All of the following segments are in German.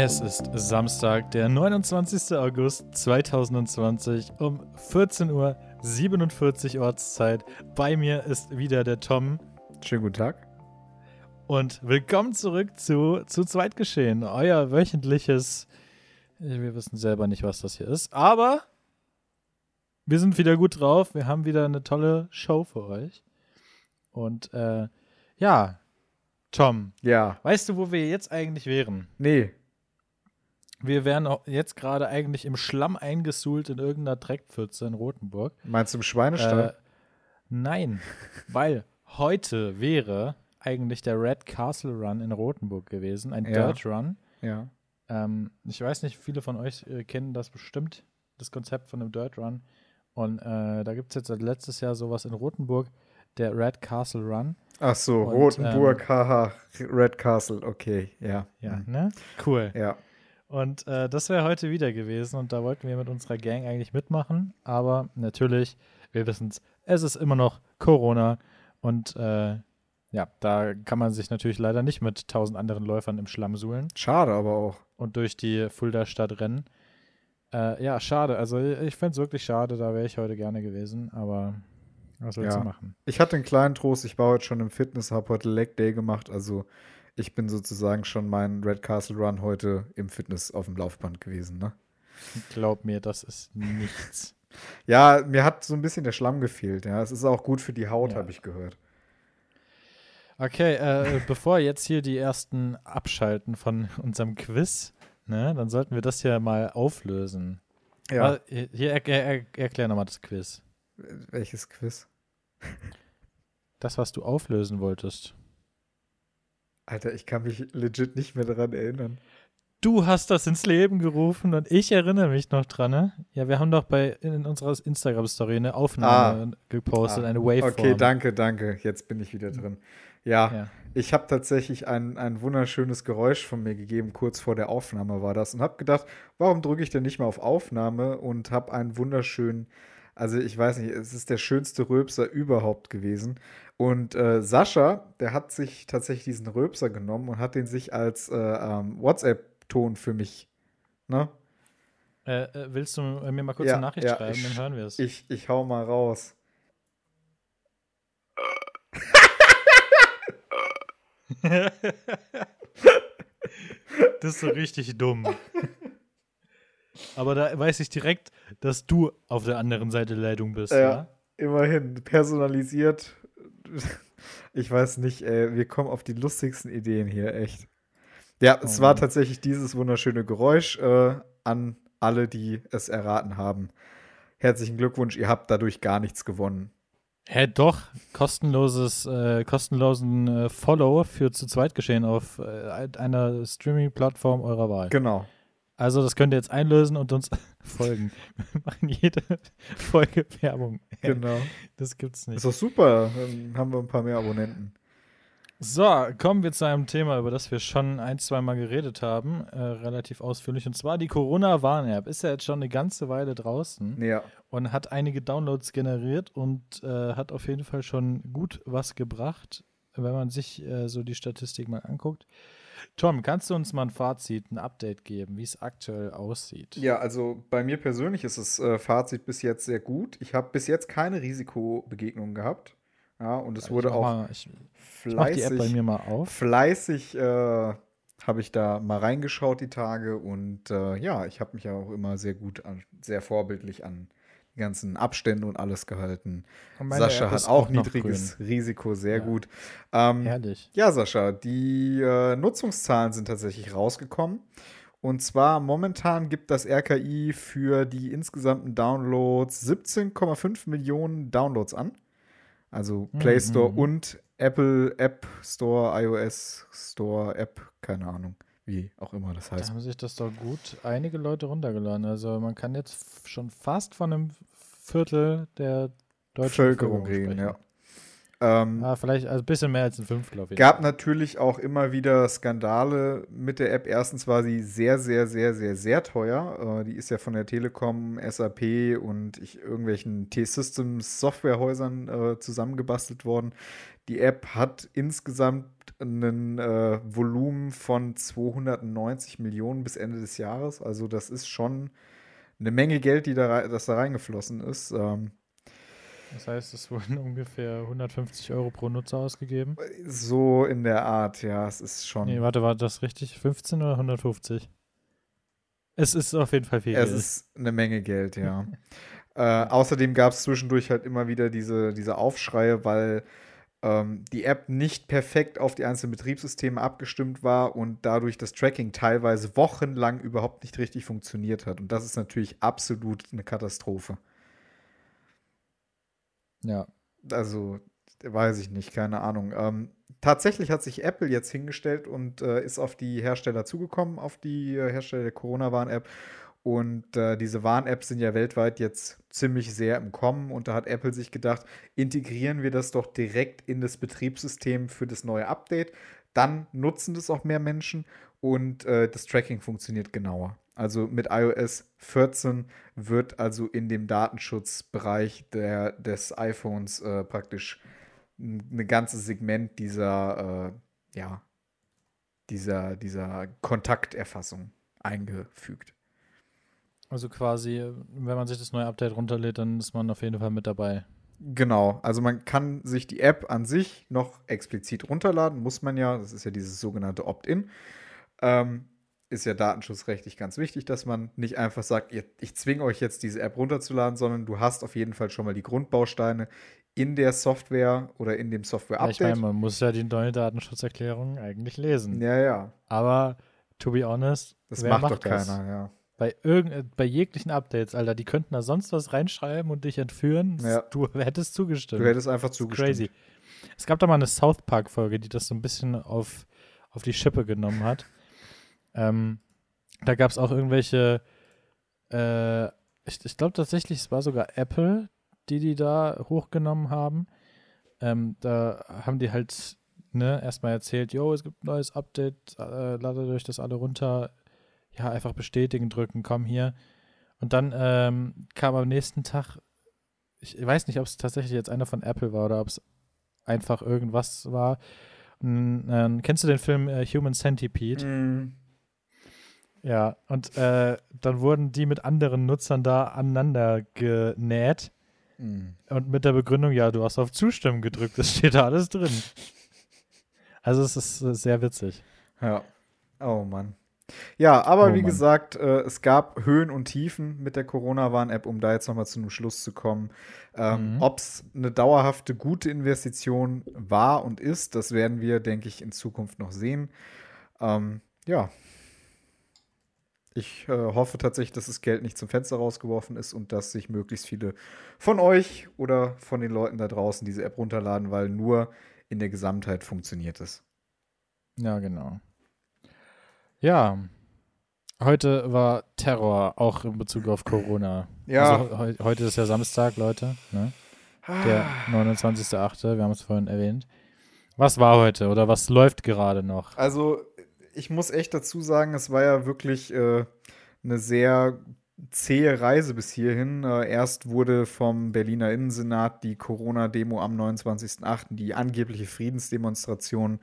Es ist Samstag, der 29. August 2020 um 14.47 Uhr Ortszeit. Bei mir ist wieder der Tom. Schönen guten Tag. Und willkommen zurück zu, zu Zweitgeschehen, euer wöchentliches. Wir wissen selber nicht, was das hier ist, aber wir sind wieder gut drauf. Wir haben wieder eine tolle Show für euch. Und äh, ja, Tom. Ja. Weißt du, wo wir jetzt eigentlich wären? Nee. Wir wären jetzt gerade eigentlich im Schlamm eingesuhlt in irgendeiner Dreckpfütze in Rothenburg. Meinst du im Schweinestall? Äh, nein, weil heute wäre eigentlich der Red Castle Run in Rothenburg gewesen, ein Ja. Dirt Run. Ja. Ähm, ich weiß nicht, viele von euch äh, kennen das bestimmt, das Konzept von einem Dirt Run. Und äh, da gibt es jetzt seit letztes Jahr sowas in Rothenburg, der Red Castle Run. Ach so, Und, Rotenburg, haha, Red Castle, okay, ja. Ja, Hm. ne? Cool. Ja. Und äh, das wäre heute wieder gewesen und da wollten wir mit unserer Gang eigentlich mitmachen. Aber natürlich, wir wissen es, es ist immer noch Corona und äh, ja, da kann man sich natürlich leider nicht mit tausend anderen Läufern im Schlamm suhlen Schade aber auch. und durch die Fulda-Stadt rennen. Äh, ja, schade. Also ich fände es wirklich schade, da wäre ich heute gerne gewesen, aber was willst Ja. du machen? Ich hatte einen kleinen Trost, ich war heute schon im Fitness, habe heute Leg Day gemacht, also ich bin sozusagen schon meinen Red Castle Run heute im Fitness auf dem Laufband gewesen, ne? Glaub mir, das ist nichts. Ja, mir hat so ein bisschen der Schlamm gefehlt, ja. Es ist auch gut für die Haut, Ja. habe ich gehört. Okay, äh, bevor jetzt hier die ersten abschalten von unserem Quiz, ne, dann sollten wir das hier mal auflösen. Ja. Ah, Hier, er, er, erklär nochmal das Quiz. Welches Quiz? Das, was du auflösen wolltest. Alter, ich kann mich legit nicht mehr daran erinnern. Du hast das ins Leben gerufen und ich erinnere mich noch dran, ne? Ja, wir haben doch bei in unserer Instagram-Story eine Aufnahme gepostet, Ah, eine Waveform. Okay, danke, danke. Jetzt bin ich wieder drin. Ja, Ja. ich habe tatsächlich ein, ein wunderschönes Geräusch von mir gegeben, kurz vor der Aufnahme war das, und habe gedacht, warum drücke ich denn nicht mal auf Aufnahme und habe einen wunderschönen, also ich weiß nicht, es ist der schönste Röpser überhaupt gewesen. Und äh, Sascha, der hat sich tatsächlich diesen Röpser genommen und hat den sich als äh, ähm, WhatsApp-Ton für mich, ne? Äh, äh, willst du mir mal kurz Ja, eine Nachricht ja, schreiben, ich- dann hören wir es. Ich, ich hau mal raus. Das ist so richtig dumm. Aber da weiß ich direkt, dass du auf der anderen Seite der Leitung bist. Ja. Ja. Immerhin, personalisiert. Ich weiß nicht, ey, wir kommen auf die lustigsten Ideen hier, echt. Ja, es Oh war Mann. tatsächlich dieses wunderschöne Geräusch äh, an alle, die es erraten haben. Herzlichen Glückwunsch, ihr habt dadurch gar nichts gewonnen. Hä, doch. Kostenloses, äh, kostenlosen äh, Follow für zu zweit geschehen auf äh, einer Streaming-Plattform eurer Wahl. Genau. Also, das könnt ihr jetzt einlösen und uns folgen. Wir machen jede Folge Werbung. Genau. Das gibt's nicht. Ist doch super. Dann haben wir ein paar mehr Abonnenten. So, kommen wir zu einem Thema, über das wir schon ein, zwei Mal geredet haben, äh, relativ ausführlich. Und zwar die Corona-Warn-App. Ist ja jetzt schon eine ganze Weile draußen Ja. und hat einige Downloads generiert und äh, hat auf jeden Fall schon gut was gebracht, wenn man sich äh, so die Statistik mal anguckt. Tom, kannst du uns mal ein Fazit, ein Update geben, wie es aktuell aussieht? Ja, also bei mir persönlich ist das äh, Fazit bis jetzt sehr gut. Ich habe bis jetzt keine Risikobegegnungen gehabt. Ja, und es Ich wurde auch mal, ich, ich mach die App bei fleißig mir mal auf. fleißig äh, habe ich da mal reingeschaut die Tage und äh, ja, ich habe mich ja auch immer sehr gut, an, sehr vorbildlich an ganzen Abstände und alles gehalten. Und Sascha hat auch niedriges Risiko, sehr Ja. gut. Ähm, Herrlich. ja, Sascha, die äh, Nutzungszahlen sind tatsächlich rausgekommen. Und zwar momentan gibt das RKI für die insgesamten Downloads 17,5 Millionen Downloads an. Also Play Mhm, Store mhm. und Apple App Store, iOS Store App, keine Ahnung, wie auch immer das Da heißt. haben sich das doch gut einige Leute runtergeladen. Also man kann jetzt schon fast von einem Viertel der deutschen Bevölkerung reden, ja. Ähm, Ah, vielleicht also ein bisschen mehr als ein Fünftel auf jeden Gab natürlich auch immer wieder Skandale mit der App. Erstens war sie sehr, sehr, sehr, sehr, sehr teuer. Äh, die ist ja von der Telekom, SAP und ich, irgendwelchen T-Systems Softwarehäusern äh, zusammengebastelt worden. Die App hat insgesamt ein äh, Volumen von 290 Millionen bis Ende des Jahres. Also das ist schon eine Menge Geld, die da, das da reingeflossen ist. Ähm, das heißt, es wurden ungefähr 150 Euro pro Nutzer ausgegeben. So in der Art, ja, es ist schon. Nee, warte, war das richtig? 15 oder 150? Es ist auf jeden Fall viel es Geld. Es ist eine Menge Geld, ja. äh, außerdem gab es zwischendurch halt immer wieder diese, diese Aufschreie, weil ähm, die App nicht perfekt auf die einzelnen Betriebssysteme abgestimmt war und dadurch das Tracking teilweise wochenlang überhaupt nicht richtig funktioniert hat. Und das ist natürlich absolut eine Katastrophe. Ja. Also, weiß ich nicht, keine Ahnung. Ähm, tatsächlich hat sich Apple jetzt hingestellt und äh, ist auf die Hersteller zugekommen, auf die äh, Hersteller der Corona-Warn-App. Und äh, diese Warn-Apps sind ja weltweit jetzt ziemlich sehr im Kommen. Und da hat Apple sich gedacht, integrieren wir das doch direkt in das Betriebssystem für das neue Update. Dann nutzen das auch mehr Menschen und äh, das Tracking funktioniert genauer. Also mit iOS 14 wird also in dem Datenschutzbereich der, des iPhones äh, praktisch ein ganzes Segment dieser, äh, ja, dieser, dieser Kontakterfassung eingefügt. Also quasi, wenn man sich das neue Update runterlädt, dann ist man auf jeden Fall mit dabei. Genau, also man kann sich die App an sich noch explizit runterladen, muss man ja, das ist ja dieses sogenannte Opt-in. Ähm, ist ja datenschutzrechtlich ganz wichtig, dass man nicht einfach sagt, ich zwinge euch jetzt diese App runterzuladen, sondern du hast auf jeden Fall schon mal die Grundbausteine in der Software oder in dem Software-Update. Ja, ich meine, man muss ja die neue Datenschutzerklärung eigentlich lesen. Ja, ja. Aber, to be honest, das macht, macht, doch das? keiner, ja. Bei, irgend, bei jeglichen Updates, Alter, die könnten da sonst was reinschreiben und dich entführen. Ja. Du hättest zugestimmt. Du hättest einfach zugestimmt. Crazy. Es gab da mal eine South Park-Folge, die das so ein bisschen auf, auf die Schippe genommen hat. Ähm, da gab es auch irgendwelche, äh, ich, ich glaube tatsächlich, es war sogar Apple, die die da hochgenommen haben. Ähm, da haben die halt ne, erstmal erzählt, yo, es gibt ein neues Update, äh, ladet euch das alle runter. Ja, einfach bestätigen drücken, komm hier. Und dann ähm, kam am nächsten Tag, ich weiß nicht, ob es tatsächlich jetzt einer von Apple war oder ob es einfach irgendwas war. Und, äh, kennst du den Film äh, Human Centipede? Mm. Ja, und äh, dann wurden die mit anderen Nutzern da aneinander genäht. Mhm. Und mit der Begründung, ja, du hast auf Zustimmen gedrückt, das steht da alles drin. Also es ist äh, sehr witzig. Ja. Oh Mann. Ja, aber oh, wie Mann. gesagt, äh, es gab Höhen und Tiefen mit der Corona-Warn-App, um da jetzt nochmal zu einem Schluss zu kommen. Ähm, mhm. Ob es eine dauerhafte, gute Investition war und ist, das werden wir, denke ich, in Zukunft noch sehen. Ähm, ja, ich äh, hoffe tatsächlich, dass das Geld nicht zum Fenster rausgeworfen ist und dass sich möglichst viele von euch oder von den Leuten da draußen diese App runterladen, weil nur in der Gesamtheit funktioniert es. Ja, genau. Ja, heute war Terror, auch in Bezug auf Corona. Ja. Also, he heute ist ja Samstag, Leute. Ne? Der 29.8., wir haben es vorhin erwähnt. Was war heute oder was läuft gerade noch? Also ich muss echt dazu sagen, es war ja wirklich äh, eine sehr zähe Reise bis hierhin. Äh, erst wurde vom Berliner Innensenat die Corona-Demo am 29.08., die angebliche Friedensdemonstration,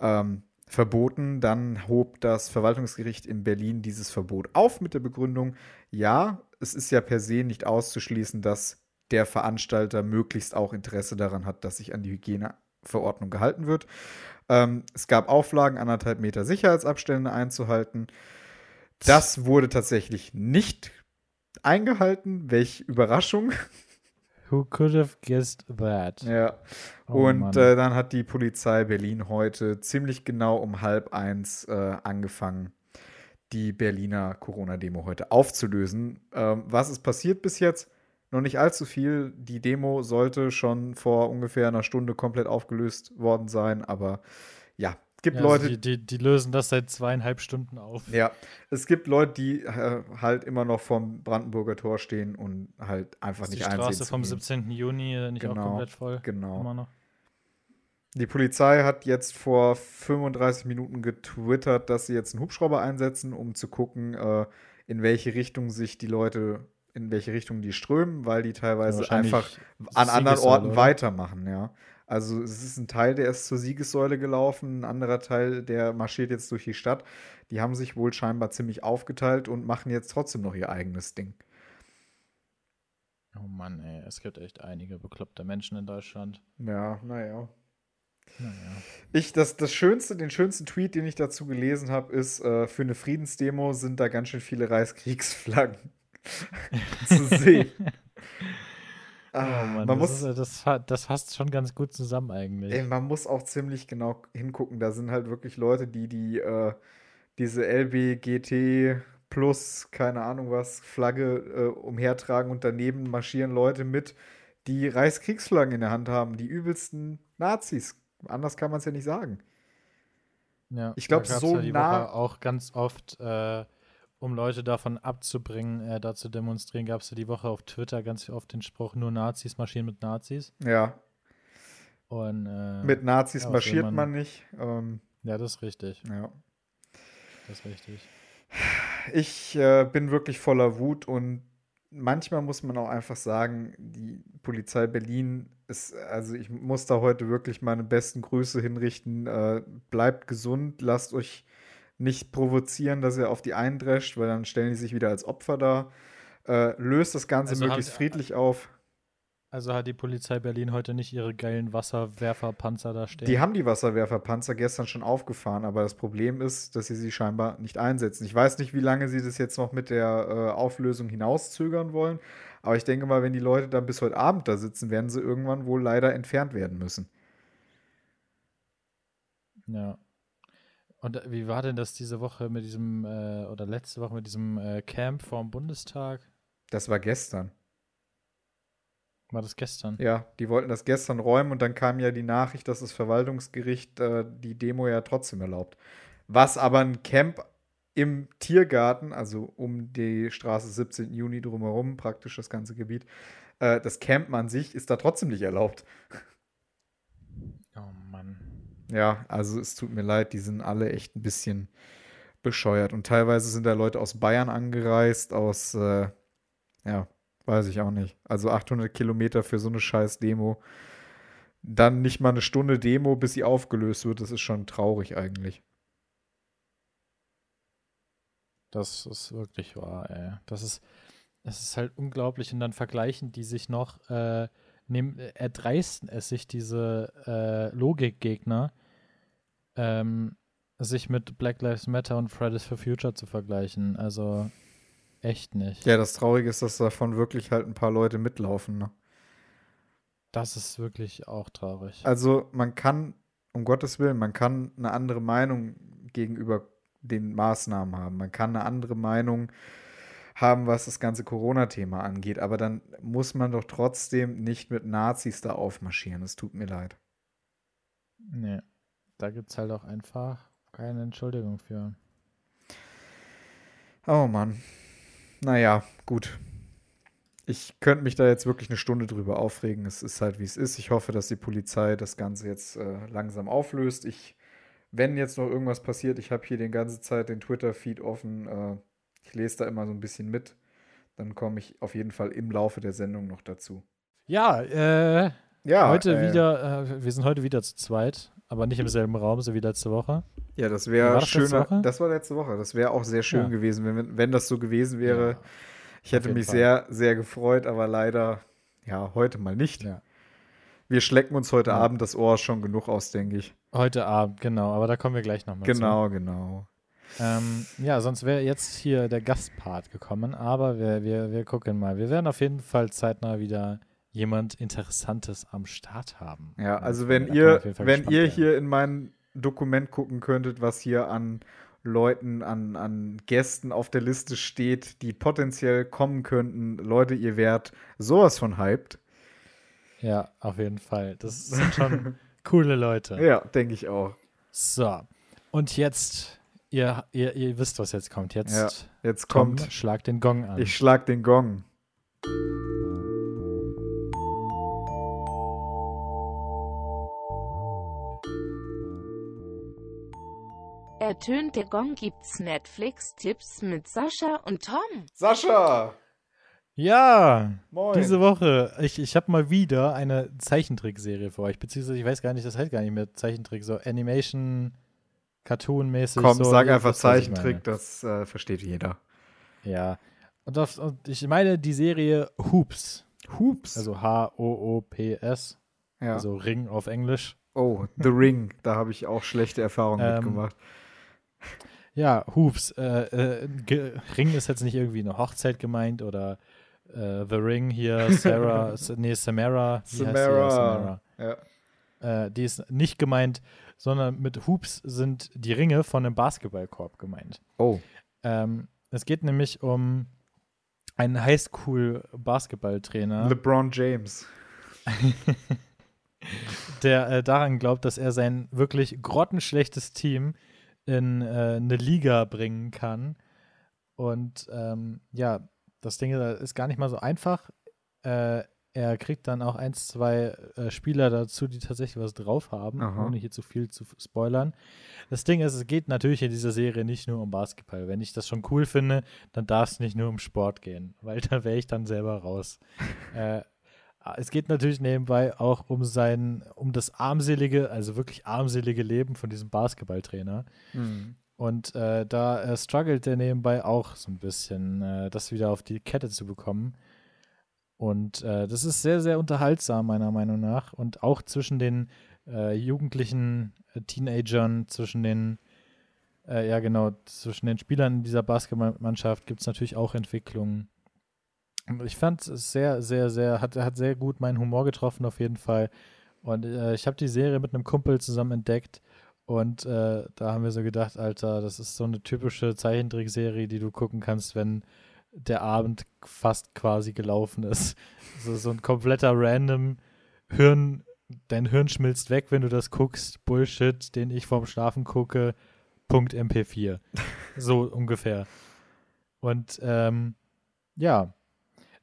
ähm, verboten. Dann hob das Verwaltungsgericht in Berlin dieses Verbot auf mit der Begründung, ja, es ist ja per se nicht auszuschließen, dass der Veranstalter möglichst auch Interesse daran hat, dass sich an die Hygieneverordnung gehalten wird. Ähm, es gab Auflagen, anderthalb Meter Sicherheitsabstände einzuhalten. Das wurde tatsächlich nicht eingehalten. Welch Überraschung. Who could have guessed that? Ja. Oh, und äh, dann hat die Polizei Berlin heute ziemlich genau um halb eins äh, angefangen, die Berliner Corona-Demo heute aufzulösen. Ähm, was ist passiert bis jetzt? noch nicht allzu viel. Die Demo sollte schon vor ungefähr einer Stunde komplett aufgelöst worden sein, aber ja, gibt ja, Leute. Also die, die, die, lösen das seit zweieinhalb Stunden auf. Ja, es gibt Leute, die äh, halt immer noch vorm Brandenburger Tor stehen und halt einfach nicht einsehen. Die Straße vom 17. Juni äh, nicht genau, auch komplett voll. Genau. Immer noch. Die Polizei hat jetzt vor 35 Minuten getwittert, dass sie jetzt einen Hubschrauber einsetzen, um zu gucken, äh, in welche Richtung sich die Leute in welche Richtung die strömen, weil die teilweise einfach an anderen Orten oder? weitermachen, ja. Also es ist ein Teil, der ist zur Siegessäule gelaufen, ein anderer Teil, der marschiert jetzt durch die Stadt. Die haben sich wohl scheinbar ziemlich aufgeteilt und machen jetzt trotzdem noch ihr eigenes Ding. Oh Mann, ey, es gibt echt einige bekloppte Menschen in Deutschland. Ja, naja. Naja. Ich, das, das schönste, den schönsten Tweet, den ich dazu gelesen habe, ist, äh, für eine Friedensdemo sind da ganz schön viele Reichskriegsflaggen zu sehen. Ah, oh Mann, man das, muss, ist, das, das fasst schon ganz gut zusammen eigentlich. Ey, man muss auch ziemlich genau hingucken. Da sind halt wirklich Leute, die die äh, diese LBGT plus, keine Ahnung was, Flagge äh, umhertragen und daneben marschieren Leute mit, die Reichskriegsflaggen in der Hand haben. Die übelsten Nazis. Anders kann man es ja nicht sagen. Ja, ich glaube, so nah. Auch ganz oft äh, um Leute davon abzubringen, äh, da zu demonstrieren, gab es ja die Woche auf Twitter ganz oft den Spruch, nur Nazis marschieren mit Nazis. Ja. Und, äh, mit Nazis ja, marschiert man, man, nicht. Ähm, ja, das ist richtig. Ja. Das ist richtig. Ich äh, bin wirklich voller Wut und manchmal muss man auch einfach sagen, die Polizei Berlin ist, also ich muss da heute wirklich meine besten Grüße hinrichten. Äh, bleibt gesund, lasst euch nicht provozieren, dass er auf die eindrescht, weil dann stellen die sich wieder als Opfer da. Äh, löst das Ganze also möglichst friedlich auf. Also hat die Polizei Berlin heute nicht ihre geilen Wasserwerferpanzer da stehen? Die haben die Wasserwerferpanzer gestern schon aufgefahren, aber das Problem ist, dass sie sie scheinbar nicht einsetzen. Ich weiß nicht, wie lange sie das jetzt noch mit der äh, Auflösung hinauszögern wollen, aber ich denke mal, wenn die Leute dann bis heute Abend da sitzen, werden sie irgendwann wohl leider entfernt werden müssen. Ja. Und äh, wie war denn das diese Woche mit diesem, äh, oder letzte Woche mit diesem äh, Camp vorm Bundestag? Das war gestern. War das gestern? Ja, die wollten das gestern räumen und dann kam ja die Nachricht, dass das Verwaltungsgericht äh, die Demo ja trotzdem erlaubt. Was aber ein Camp im Tiergarten, also um die Straße 17. Juni drumherum, praktisch das ganze Gebiet, äh, das Camp an sich ist da trotzdem nicht erlaubt. Ja, also es tut mir leid, die sind alle echt ein bisschen bescheuert. Und teilweise sind da Leute aus Bayern angereist, aus, äh, ja, weiß ich auch nicht. Also 800 Kilometer für so eine scheiß Demo. Dann nicht mal eine Stunde Demo, bis sie aufgelöst wird. Das ist schon traurig eigentlich. Das ist wirklich wahr, ey. Das ist, das ist halt unglaublich. Und dann vergleichen die sich noch, äh, nehmen, erdreisten es sich, diese äh, Logikgegner, ähm, sich mit Black Lives Matter und Fridays for Future zu vergleichen. Also echt nicht. Ja, das Traurige ist, dass davon wirklich halt ein paar Leute mitlaufen. Ne? Das ist wirklich auch traurig. Also man kann, um Gottes Willen, man kann eine andere Meinung gegenüber den Maßnahmen haben. Man kann eine andere Meinung haben, was das ganze Corona-Thema angeht. Aber dann muss man doch trotzdem nicht mit Nazis da aufmarschieren. Es tut mir leid. Nee da gibt es halt auch einfach keine Entschuldigung für. Oh Mann. Naja, gut. Ich könnte mich da jetzt wirklich eine Stunde drüber aufregen. Es ist halt, wie es ist. Ich hoffe, dass die Polizei das Ganze jetzt äh, langsam auflöst. Ich, wenn jetzt noch irgendwas passiert, ich habe hier die ganze Zeit den Twitter-Feed offen. Äh, ich lese da immer so ein bisschen mit. Dann komme ich auf jeden Fall im Laufe der Sendung noch dazu. Ja, äh, ja, heute äh, wieder, äh, wir sind heute wieder zu zweit aber nicht im selben Raum, so wie letzte Woche. Ja, das wäre schöner. Das war letzte Woche. Das wäre auch sehr schön ja. gewesen, wenn, wenn das so gewesen wäre. Ja, ich hätte mich Fall. sehr, sehr gefreut, aber leider, ja, heute mal nicht. Ja. Wir schlecken uns heute Abend das Ohr schon genug aus, denke ich. Heute Abend, genau, aber da kommen wir gleich nochmal Genau, zu. genau. Ähm, ja, sonst wäre jetzt hier der Gastpart gekommen, aber wir, wir, wir gucken mal. Wir werden auf jeden Fall zeitnah wieder jemand Interessantes am Start haben. Ja, also wenn ihr, wenn ihr hier in mein Dokument gucken könntet, was hier an Leuten, an, an Gästen auf der Liste steht, die potenziell kommen könnten, Leute, ihr wärt sowas von hyped. Ja, auf jeden Fall. Das sind schon coole Leute. Ja, denke ich auch. So. Und jetzt, ihr, ihr, ihr wisst, was jetzt kommt. Jetzt, ja, jetzt kommt. Tom, schlag den Gong an. Ich schlag den Gong. Ertönt der Gong gibt's Netflix-Tipps mit Sascha und Tom. Sascha! Ja, Moin. diese Woche. Ich, ich habe mal wieder eine Zeichentrickserie für euch. Beziehungsweise, ich weiß gar nicht, das heißt gar nicht mehr Zeichentrick, so Animation, Cartoon-mäßig. Komm, so, sag einfach Zeichentrick, das äh, versteht jeder. Ja. Und, auf, und ich meine die Serie Hoops. Hoops. Also H-O-O-P-S. ja. Also Ring auf Englisch. oh, The Ring. Da habe ich auch schlechte Erfahrungen Ähm, mitgemacht. Ja, Hoops. Äh, äh, Ring ist jetzt nicht irgendwie eine Hochzeit gemeint oder äh, The Ring hier, Sarah, nee, Samara. Samara. Samara. Ja. Äh, die ist nicht gemeint, sondern mit Hoops sind die Ringe von einem Basketballkorb gemeint. Oh. Ähm, es geht nämlich um einen Highschool-Basketballtrainer, LeBron James. der äh, daran glaubt, dass er sein wirklich grottenschlechtes Team in äh, eine Liga bringen kann. Und ähm, ja, das Ding ist gar nicht mal so einfach. Äh, er kriegt dann auch eins, zwei äh, Spieler dazu, die tatsächlich was drauf haben, Aha. ohne hier zu viel zu spoilern. Das Ding ist, es geht natürlich in dieser Serie nicht nur um Basketball. Wenn ich das schon cool finde, dann darf es nicht nur um Sport gehen, weil da wäre ich dann selber raus. äh, es geht natürlich nebenbei auch um sein, um das armselige, also wirklich armselige Leben von diesem Basketballtrainer. Hm. Und äh, da äh, struggelt er nebenbei auch so ein bisschen, äh, das wieder auf die Kette zu bekommen. Und äh, das ist sehr, sehr unterhaltsam, meiner Meinung nach. Und auch zwischen den äh, jugendlichen äh, Teenagern, zwischen den, äh, ja genau, zwischen den Spielern dieser Basketballmannschaft gibt es natürlich auch Entwicklungen. Ich fand es sehr, sehr, sehr, hat, hat sehr gut meinen Humor getroffen, auf jeden Fall. Und äh, ich habe die Serie mit einem Kumpel zusammen entdeckt. Und äh, da haben wir so gedacht, Alter, das ist so eine typische Zeichentrickserie, die du gucken kannst, wenn der Abend fast quasi gelaufen ist. So, so ein kompletter random Hirn, dein Hirn schmilzt weg, wenn du das guckst. Bullshit, den ich vorm Schlafen gucke. Punkt MP4. So ungefähr. Und ähm, ja,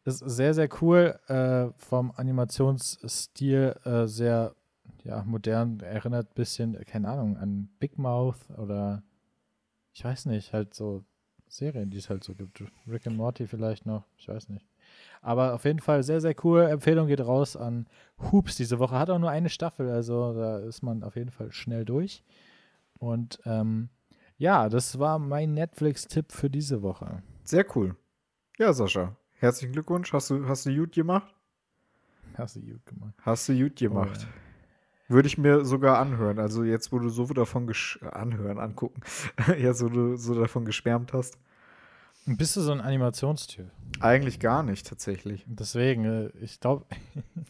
ist sehr, sehr cool. Äh, vom Animationsstil äh, sehr ja, modern. Erinnert ein bisschen, keine Ahnung, an Big Mouth oder ich weiß nicht, halt so Serien, die es halt so gibt. Rick and Morty vielleicht noch, ich weiß nicht. Aber auf jeden Fall sehr, sehr cool. Empfehlung geht raus an Hoops diese Woche. Hat auch nur eine Staffel, also da ist man auf jeden Fall schnell durch. Und ähm, ja, das war mein Netflix-Tipp für diese Woche. Sehr cool. Ja, Sascha. Herzlichen Glückwunsch. Hast du, hast du gut gemacht? Hast du gut gemacht. Hast du gut gemacht. Oh, Würde ich mir sogar anhören. Also jetzt, wo du so davon äh, anhören, angucken. ja, so du so davon geschwärmt hast. Bist du so ein Animationstyp? Eigentlich gar nicht, tatsächlich. Deswegen, äh, ich glaube,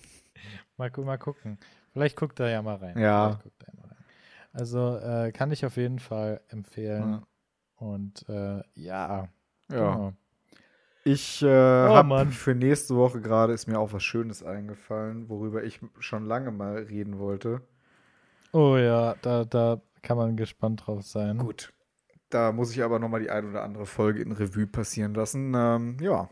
mal, mal gucken. Vielleicht guckt er ja mal rein. Ja. Er mal rein. Also äh, kann ich auf jeden Fall empfehlen. Ja. Und äh, ja, Ja. Ich äh, Oh, habe für nächste Woche gerade ist mir auch was Schönes eingefallen, worüber ich schon lange mal reden wollte. Oh ja, da, da kann man gespannt drauf sein. Gut. Da muss ich aber nochmal die ein oder andere Folge in Revue passieren lassen. Ähm, ja.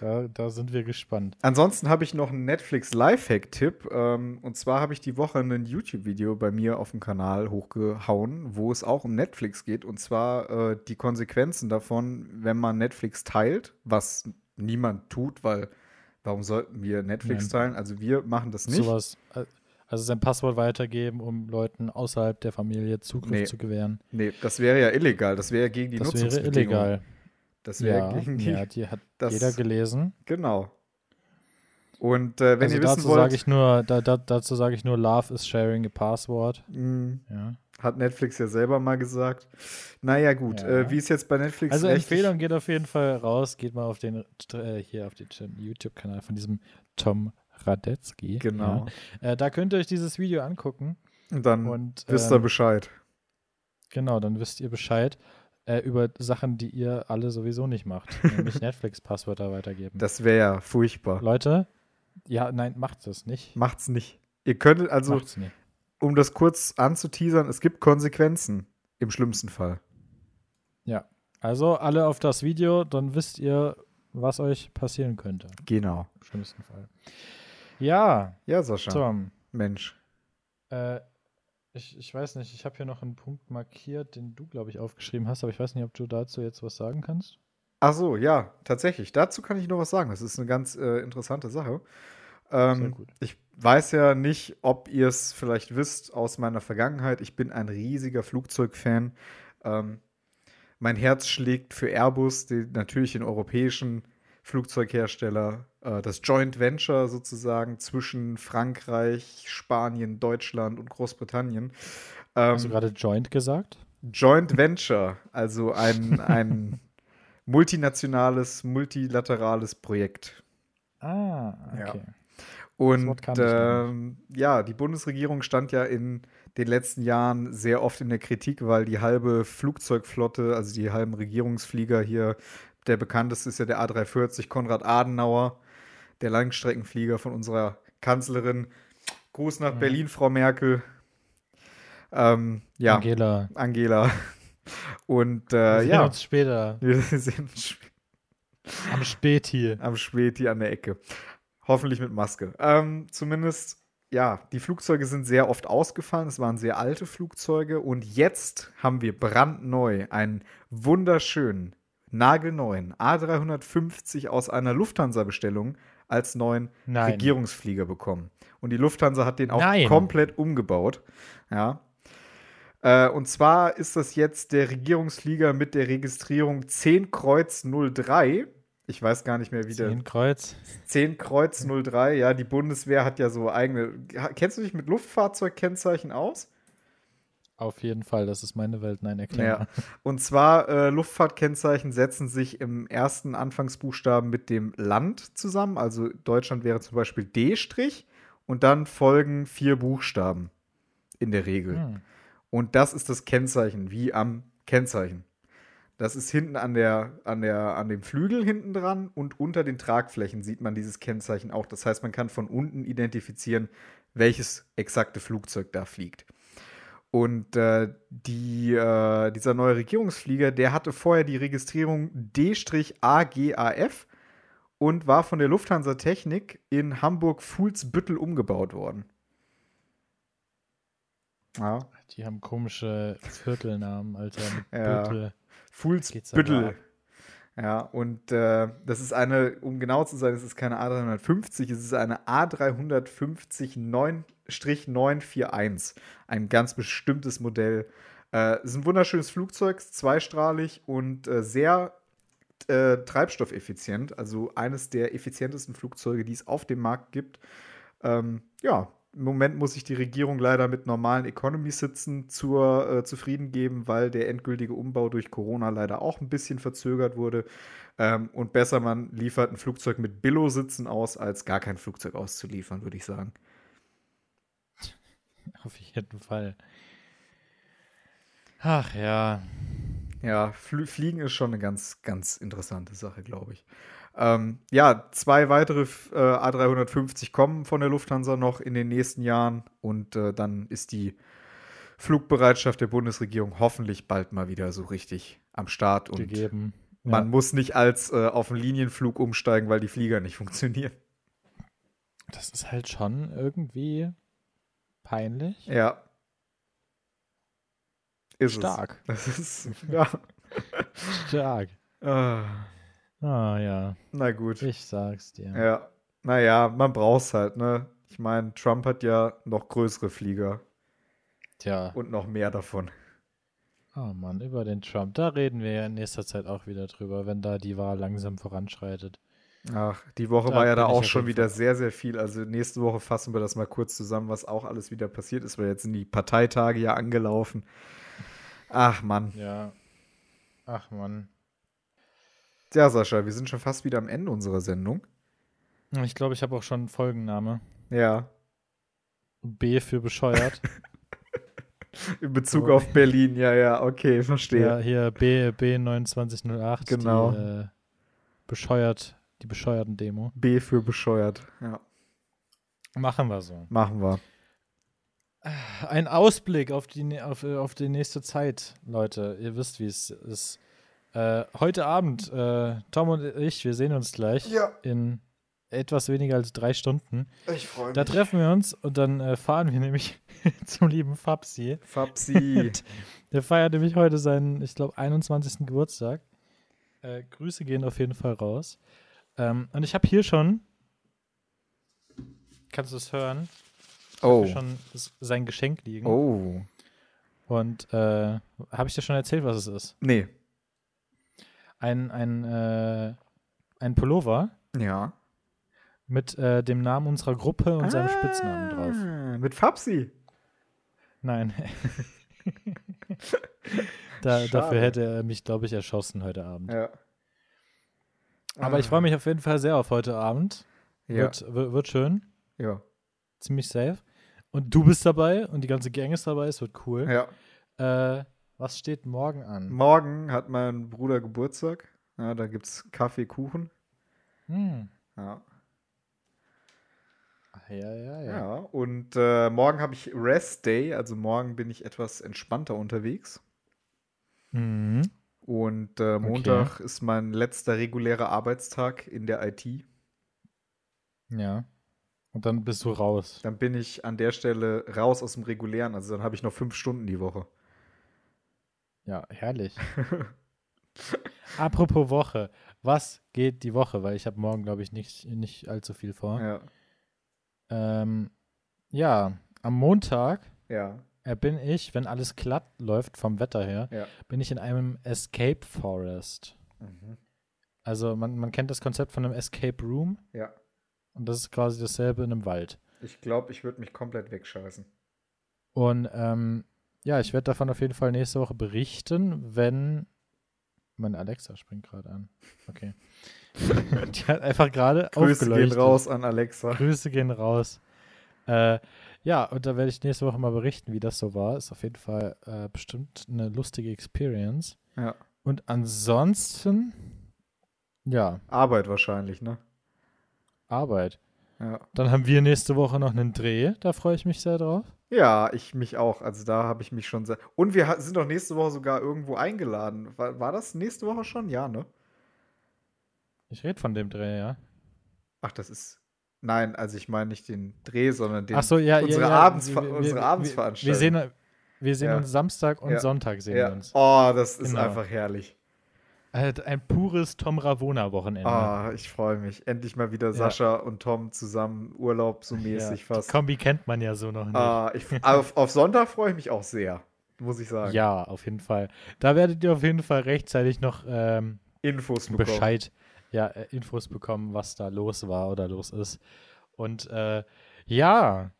Da, da sind wir gespannt. Ansonsten habe ich noch einen Netflix Lifehack-Tipp. Ähm, und zwar habe ich die Woche ein YouTube-Video bei mir auf dem Kanal hochgehauen, wo es auch um Netflix geht. Und zwar äh, die Konsequenzen davon, wenn man Netflix teilt, was niemand tut, weil warum sollten wir Netflix Nein. teilen? Also wir machen das nicht. Sowas, äh, also sein Passwort weitergeben, um Leuten außerhalb der Familie Zugriff Nee. zu gewähren. Nee, das wäre ja illegal. Das wäre ja gegen die das wäre Nutzungsbedingungen. illegal. Das wäre Ja, gegen die. ja, die hat das- jeder gelesen. Genau. Und äh, wenn also ihr wissen dazu wollt, sage ich nur, da, da, dazu sage ich nur, Love is sharing a password. mh, Ja. hat Netflix ja selber mal gesagt. Naja, gut. Ja. Äh, wie es jetzt bei Netflix Also Empfehlung geht auf jeden Fall raus. Geht mal auf den äh, hier auf den YouTube-Kanal von diesem Tom Radetzky. Genau. Ja. Äh, da könnt ihr euch dieses Video angucken Und dann und wisst ihr ähm, Bescheid. genau, dann wisst ihr Bescheid äh, über Sachen, die ihr alle sowieso nicht macht, nämlich Netflix-Passwörter weitergeben. Das wäre ja furchtbar. Leute, ja, nein, macht das nicht. Macht's nicht. Ihr könntet, also, um das kurz anzuteasern, es gibt Konsequenzen. Im schlimmsten Fall. Ja. Also alle auf das Video, dann wisst ihr, was euch passieren könnte. Genau. Im schlimmsten Fall. Ja, Ja, Sascha. Tom. Mensch. Äh, ich, ich weiß nicht, ich habe hier noch einen Punkt markiert, den du, glaube ich, aufgeschrieben hast, aber ich weiß nicht, ob du dazu jetzt was sagen kannst. Ach so, ja, tatsächlich. Dazu kann ich noch was sagen. Das ist eine ganz äh, interessante Sache. Ähm, Sehr gut. Ich weiß ja nicht, ob ihr es vielleicht wisst aus meiner Vergangenheit. Ich bin ein riesiger Flugzeugfan. Ähm, mein Herz schlägt für Airbus, die, natürlich den europäischen Flugzeughersteller, äh, das Joint Venture sozusagen zwischen Frankreich, Spanien, Deutschland und Großbritannien. Ähm, Hast du gerade Joint gesagt? Joint Venture, also ein, ein multinationales, multilaterales Projekt. Ah, Ja. okay. Und ich noch ähm, ja, die Bundesregierung stand ja in den letzten Jahren sehr oft in der Kritik, weil die halbe Flugzeugflotte, also die halben Regierungsflieger hier, der bekannteste ist ja der A340 Konrad Adenauer, der Langstreckenflieger von unserer Kanzlerin. Gruß nach Mhm. Berlin, Frau Merkel. Ähm, ja, Angela. Angela. Und Wir äh, sehen ja, uns später wir sehen uns später am Späti. am Späti an der Ecke. Hoffentlich mit Maske. Ähm, zumindest, ja, die Flugzeuge sind sehr oft ausgefallen. Es waren sehr alte Flugzeuge. Und jetzt haben wir brandneu einen wunderschönen, nagelneuen A350 aus einer Lufthansa-Bestellung als neuen Nein. Regierungsflieger bekommen. Und die Lufthansa hat den auch Nein. komplett umgebaut. Ja. Äh, und zwar ist das jetzt der Regierungsflieger mit der Registrierung 10 Kreuz 03. Ich weiß gar nicht mehr, wie der. Zehn Kreuz. 10 Kreuz 03, ja, die Bundeswehr hat ja so eigene. Kennst du dich mit Luftfahrzeugkennzeichen aus? Auf jeden Fall, das ist meine Welt. Nein, erklär Ja. Und zwar, äh, Luftfahrtkennzeichen setzen sich im ersten Anfangsbuchstaben mit dem Land zusammen. Also Deutschland wäre zum Beispiel D- und dann folgen vier Buchstaben in der Regel. Hm. Und das ist das Kennzeichen, wie am Kennzeichen. Das ist hinten an, der, an, der, an dem Flügel hinten dran und unter den Tragflächen sieht man dieses Kennzeichen auch. Das heißt, man kann von unten identifizieren, welches exakte Flugzeug da fliegt. Und äh, die, äh, dieser neue Regierungsflieger, der hatte vorher die Registrierung D-AGAF und war von der Lufthansa Technik in Hamburg-Fuhlsbüttel umgebaut worden. Ja. Die haben komische Viertelnamen, Alter. Mit Ja. Büttel. Fuhlsbüttel. Ja, und äh, das ist eine, um genau zu sein, es ist keine A350, es ist eine A350 9-941. Ein ganz bestimmtes Modell. Äh, es ist ein wunderschönes Flugzeug, zweistrahlig und äh, sehr äh, treibstoffeffizient. Also eines der effizientesten Flugzeuge, die es auf dem Markt gibt. Ähm, ja, im Moment muss sich die Regierung leider mit normalen Economy-Sitzen zur, äh, zufrieden geben, weil der endgültige Umbau durch Corona leider auch ein bisschen verzögert wurde. Ähm, und besser, man liefert ein Flugzeug mit Billo-Sitzen aus, als gar kein Flugzeug auszuliefern, würde ich sagen. Auf jeden Fall. Ach ja. Ja, Fl Fliegen ist schon eine ganz, ganz interessante Sache, glaube ich. Ähm, ja, zwei weitere äh, A350 kommen von der Lufthansa noch in den nächsten Jahren und äh, dann ist die Flugbereitschaft der Bundesregierung hoffentlich bald mal wieder so richtig am Start und gegeben. man ja. muss nicht als äh, auf einen Linienflug umsteigen, weil die Flieger nicht funktionieren. Das ist halt schon irgendwie peinlich. Ja. Ist Stark. Es. Das ist, ja. Stark. Ah, Ah ja, na gut. ich sag's dir. Ja, naja, man braucht's halt, ne? Ich meine, Trump hat ja noch größere Flieger Tja. und noch mehr davon. Oh Mann, über den Trump. Da reden wir ja in nächster Zeit auch wieder drüber, wenn da die Wahl langsam voranschreitet. Ach, die Woche Da war ja da auch schon wieder sehr, sehr viel. Also nächste Woche fassen wir das mal kurz zusammen, was auch alles wieder passiert ist, weil jetzt sind die Parteitage ja angelaufen. Ach Mann. Ja. Ach Mann. Ja, Sascha, wir sind schon fast wieder am Ende unserer Sendung. Ich glaube, ich habe auch schon einen Folgenname. Ja, B für bescheuert. in Bezug So. auf Berlin. Ja, ja, okay, verstehe. ja, hier B, B2908. Genau. Die, äh, bescheuert, die bescheuerten Demo. B für bescheuert. Ja, Machen wir so. machen wir. Ein Ausblick auf die, auf, äh, auf die nächste Zeit, Leute. Ihr wisst, wie es ist. Äh, heute Abend, äh, Tom und ich, wir sehen uns gleich Ja. in etwas weniger als drei Stunden. Ich freue mich. Da treffen wir uns und dann äh, fahren wir nämlich zum lieben Fabsi. Fabsi. Der feiert nämlich heute seinen, ich glaube, 21. Geburtstag. Äh, Grüße gehen auf jeden Fall raus. Ähm, und ich habe hier schon, kannst du es hören, Oh. hier schon sein Geschenk liegen. Oh. Und äh, habe ich dir schon erzählt, was es ist? Nee. Ein, ein, äh, ein Pullover Ja. mit äh, dem Namen unserer Gruppe und seinem Spitznamen drauf. Ah, Mit Fabsi. Nein. da, dafür hätte er mich, glaube ich, erschossen heute Abend. Ja. Aber ich freue mich auf jeden Fall sehr auf heute Abend. Ja. Wird, wird, wird schön. Ja. Ziemlich safe. Und du bist dabei und die ganze Gang ist dabei. Es wird cool. ja. Äh, was steht morgen an? Morgen hat mein Bruder Geburtstag. Ja, da gibt's Kaffee, Kuchen. Hm. Ja. Ja, ja, ja. Ja. Und äh, morgen habe ich Rest Day. Also morgen bin ich etwas entspannter unterwegs. Mhm. Und äh, Montag ist mein letzter regulärer Arbeitstag in der IT. ja. Und dann bist du raus. Dann bin ich an der Stelle raus aus dem regulären. Also dann habe ich noch fünf Stunden die Woche. Ja, herrlich. Apropos Woche. Was geht die Woche? Weil ich habe morgen, glaube ich, nicht, nicht allzu viel vor. Ja. Ähm, ja, am Montag Ja. äh, bin ich, wenn alles glatt läuft vom Wetter her, Ja. bin ich in einem Escape Forest. Mhm. Also man, man kennt das Konzept von einem Escape Room Ja. und das ist quasi dasselbe in einem Wald. Ich glaube, ich würde mich komplett wegscheißen. Und ähm, ja, ich werde davon auf jeden Fall nächste Woche berichten, wenn meine Alexa springt gerade an. Okay. Die hat einfach gerade Grüße gehen raus an Alexa. Grüße gehen raus. Äh, ja, und da werde ich nächste Woche mal berichten, wie das so war. Ist auf jeden Fall äh, bestimmt eine lustige Experience. Ja. Und ansonsten, ja, Arbeit wahrscheinlich, ne? Arbeit. Ja. Dann haben wir nächste Woche noch einen Dreh. Da freue ich mich sehr drauf. Ja, ich mich auch. Also da habe ich mich schon sehr. Und wir sind doch nächste Woche sogar irgendwo eingeladen. War, war das nächste Woche schon? Ja, ne? Ich rede von dem Dreh, ja. Ach, das ist. Nein, also ich meine nicht den Dreh, sondern den. Ach so, ja, unsere ja, ja. Abends, Wir- wir- unsere Abendsveranstaltung. Wir sehen, wir sehen Ja. uns Samstag und. Sonntag sehen wir uns. Oh, das ist Genau. einfach herrlich. Halt ein pures Tom Ravona-Wochenende. Ah, ich freue mich. Endlich mal wieder Sascha und Tom zusammen Urlaub so mäßig Die fast. Kombi kennt man ja so noch nicht. Ah, ich, auf, auf Sonntag freue ich mich auch sehr, muss ich sagen. Ja, auf jeden Fall. Da werdet ihr auf jeden Fall rechtzeitig noch ähm, Infos bekommen. Bescheid, ja, äh, Infos bekommen, was da los war oder los ist. Und äh, ja,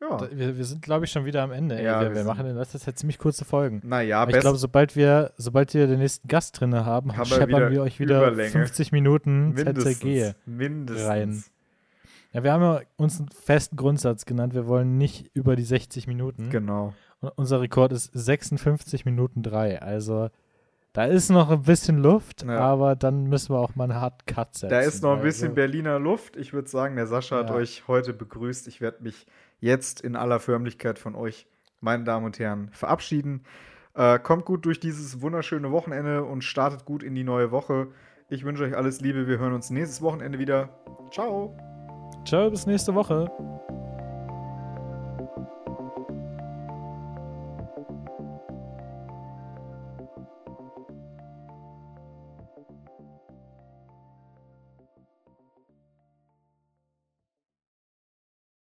Ja. wir, wir sind, glaube ich, schon wieder am Ende. Ja, wir, wir machen in letzter Zeit ziemlich kurze Folgen. Naja, Aber ich glaube, sobald wir, sobald wir den nächsten Gast drin haben, Haben wir scheppern wir euch wieder Überlänge. 50 Minuten mindestens. ZZG. Mindestens. rein. Ja, wir haben uns einen festen Grundsatz genannt. Wir wollen nicht über die 60 Minuten. Genau. Und unser Rekord ist 56 Minuten 3. Also da ist noch ein bisschen Luft, Ja. aber dann müssen wir auch mal einen Hard Cut setzen. Da ist noch ein bisschen so- Berliner Luft. Ich würde sagen, der Sascha hat Ja. euch heute begrüßt. Ich werde mich jetzt in aller Förmlichkeit von euch, meine Damen und Herren, verabschieden. Äh, kommt gut durch dieses wunderschöne Wochenende und startet gut in die neue Woche. Ich wünsche euch alles Liebe. Wir hören uns nächstes Wochenende wieder. Ciao. Ciao, bis nächste Woche.